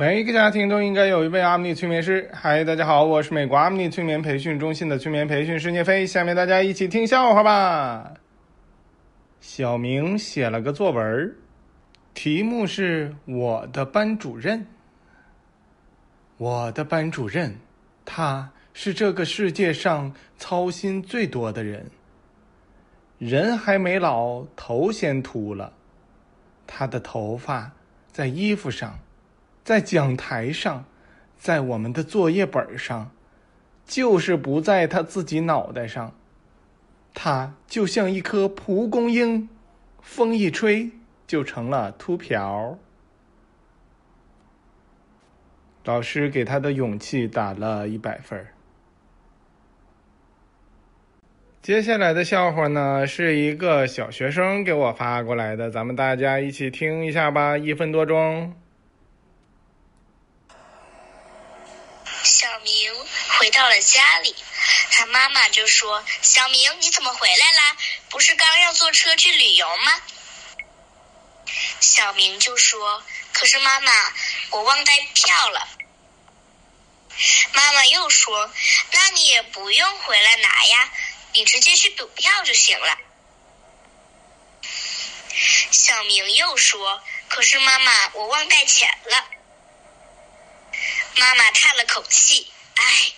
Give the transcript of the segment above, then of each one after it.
每一个家庭都应该有一位阿米尼催眠师。嗨，大家好，我是美国阿米尼催眠培训中心的催眠培训师聂飞。下面大家一起听笑话吧。小明写了个作文，题目是我的班主任。我的班主任，他是这个世界上操心最多的人。人还没老，头先秃了。他的头发在衣服上。在讲台上，在我们的作业本上，就是不在他自己脑袋上。他就像一颗蒲公英，风一吹就成了秃瓢。老师给他的勇气打了一百分。接下来的笑话呢，是一个小学生给我发过来的，咱们大家一起听一下吧，一分多钟。回到了家里，他妈妈就说：“小明，你怎么回来啦？不是刚要坐车去旅游吗？”小明就说：“可是妈妈，我忘带票了。”妈妈又说：“那你也不用回来拿呀，你直接去补票就行了。”小明又说：“可是妈妈，我忘带钱了。”妈妈叹了口气。唉，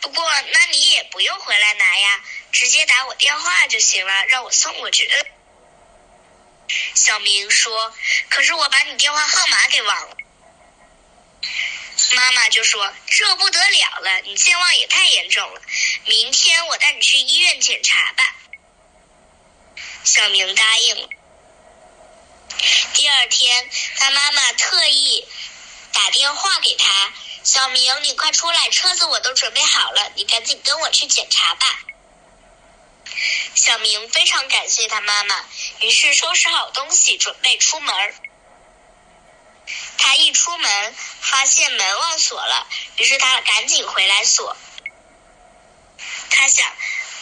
不过那你也不用回来拿呀，直接打我电话就行了，让我送过去。小明说：“可是我把你电话号码给忘了。”妈妈就说：“这不得了了，你健忘也太严重了，明天我带你去医院检查吧。”小明答应了。第二天，他妈妈特意打电话给他。小明，你快出来，车子我都准备好了，你赶紧跟我去检查吧。小明非常感谢他妈妈，于是收拾好东西准备出门。他一出门发现门忘锁了，于是他赶紧回来锁。他想，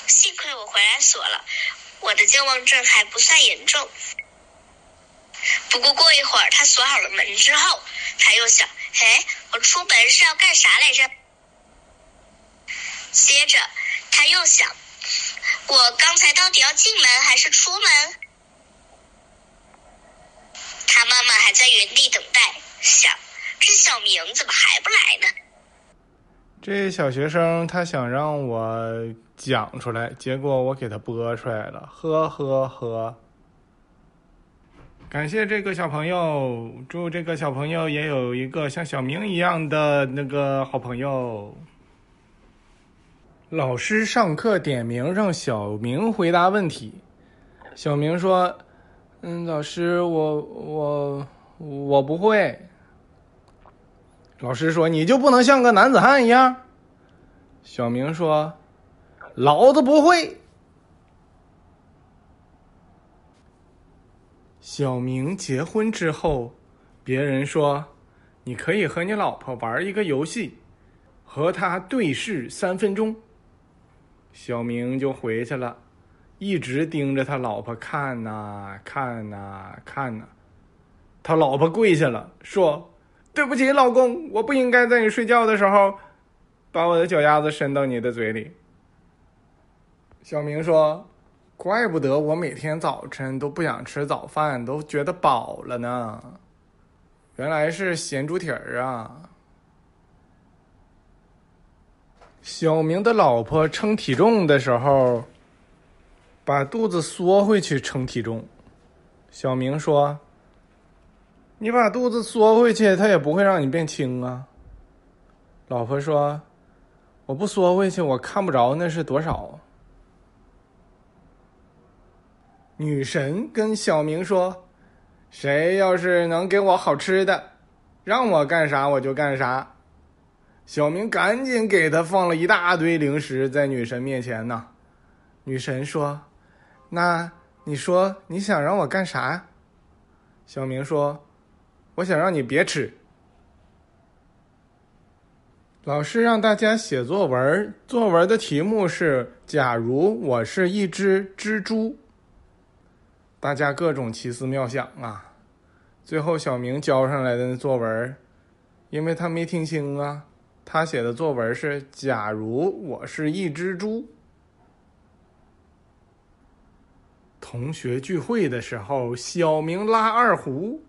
幸亏我回来锁了，我的健忘症还不算严重。不过过一会儿，他锁好了门之后，他又想。哎，我出门是要干啥来着？接着他又想，我刚才到底要进门还是出门？他妈妈还在原地等待，想这小明怎么还不来呢？这小学生他想让我讲出来，结果我给他播出来了，呵呵呵。感谢这个小朋友，祝这个小朋友也有一个像小明一样的那个好朋友。老师上课点名让小明回答问题，小明说：“嗯，老师，我我我不会。”老师说：“你就不能像个男子汉一样？”小明说：“老子不会。”小明结婚之后，别人说：“你可以和你老婆玩一个游戏，和她对视三分钟。”小明就回去了，一直盯着他老婆看呐看呐看呐。他老婆跪下了，说：“对不起，老公，我不应该在你睡觉的时候，把我的脚丫子伸到你的嘴里。”小明说。怪不得我每天早晨都不想吃早饭，都觉得饱了呢。原来是咸猪蹄儿啊！小明的老婆称体重的时候，把肚子缩回去称体重。小明说：“你把肚子缩回去，他也不会让你变轻啊。”老婆说：“我不缩回去，我看不着那是多少。”女神跟小明说：“谁要是能给我好吃的，让我干啥我就干啥。”小明赶紧给他放了一大堆零食在女神面前呢。女神说：“那你说你想让我干啥？”小明说：“我想让你别吃。”老师让大家写作文，作文的题目是：“假如我是一只蜘蛛。”大家各种奇思妙想啊！最后小明交上来的作文，因为他没听清啊。他写的作文是：假如我是一只猪。同学聚会的时候，小明拉二胡，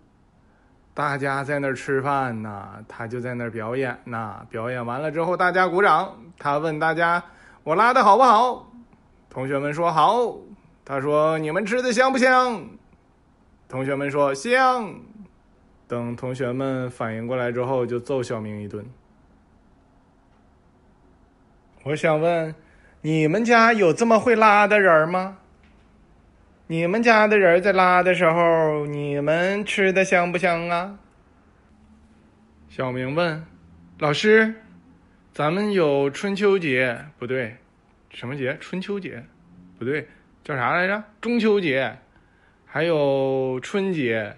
大家在那儿吃饭呢，他就在那儿表演呢。表演完了之后，大家鼓掌。他问大家：“我拉的好不好？”同学们说：“好。”他说：“你们吃的香不香？”同学们说：“香。”等同学们反应过来之后，就揍小明一顿。我想问，你们家有这么会拉的人吗？你们家的人在拉的时候，你们吃的香不香啊？小明问：“老师，咱们有春秋节不对，什么节？春秋节不对，叫啥来着？中秋节，还有春节，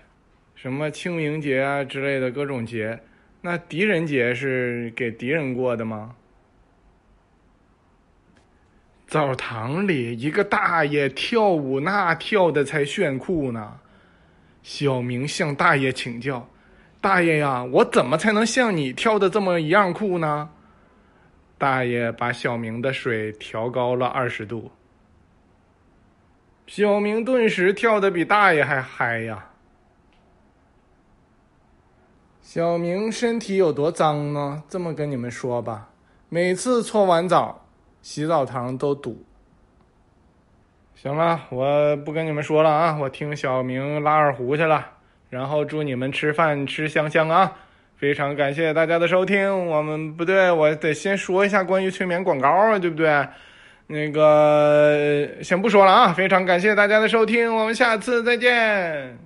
什么清明节啊之类的各种节。那狄仁节是给敌人过的吗？”澡堂里，一个大爷跳舞，那跳的才炫酷呢。小明向大爷请教：“大爷呀，我怎么才能像你跳的这么一样酷呢？”大爷把小明的水调高了二十度。小明顿时跳的比大爷还嗨呀。小明身体有多脏呢？这么跟你们说吧，每次搓完澡。洗澡堂都堵。行了，我不跟你们说了啊，我听小明拉二胡去了。然后祝你们吃饭吃香香啊！非常感谢大家的收听。我们不对，我得先说一下关于催眠广告啊，对不对？那个先不说了啊，非常感谢大家的收听，我们下次再见。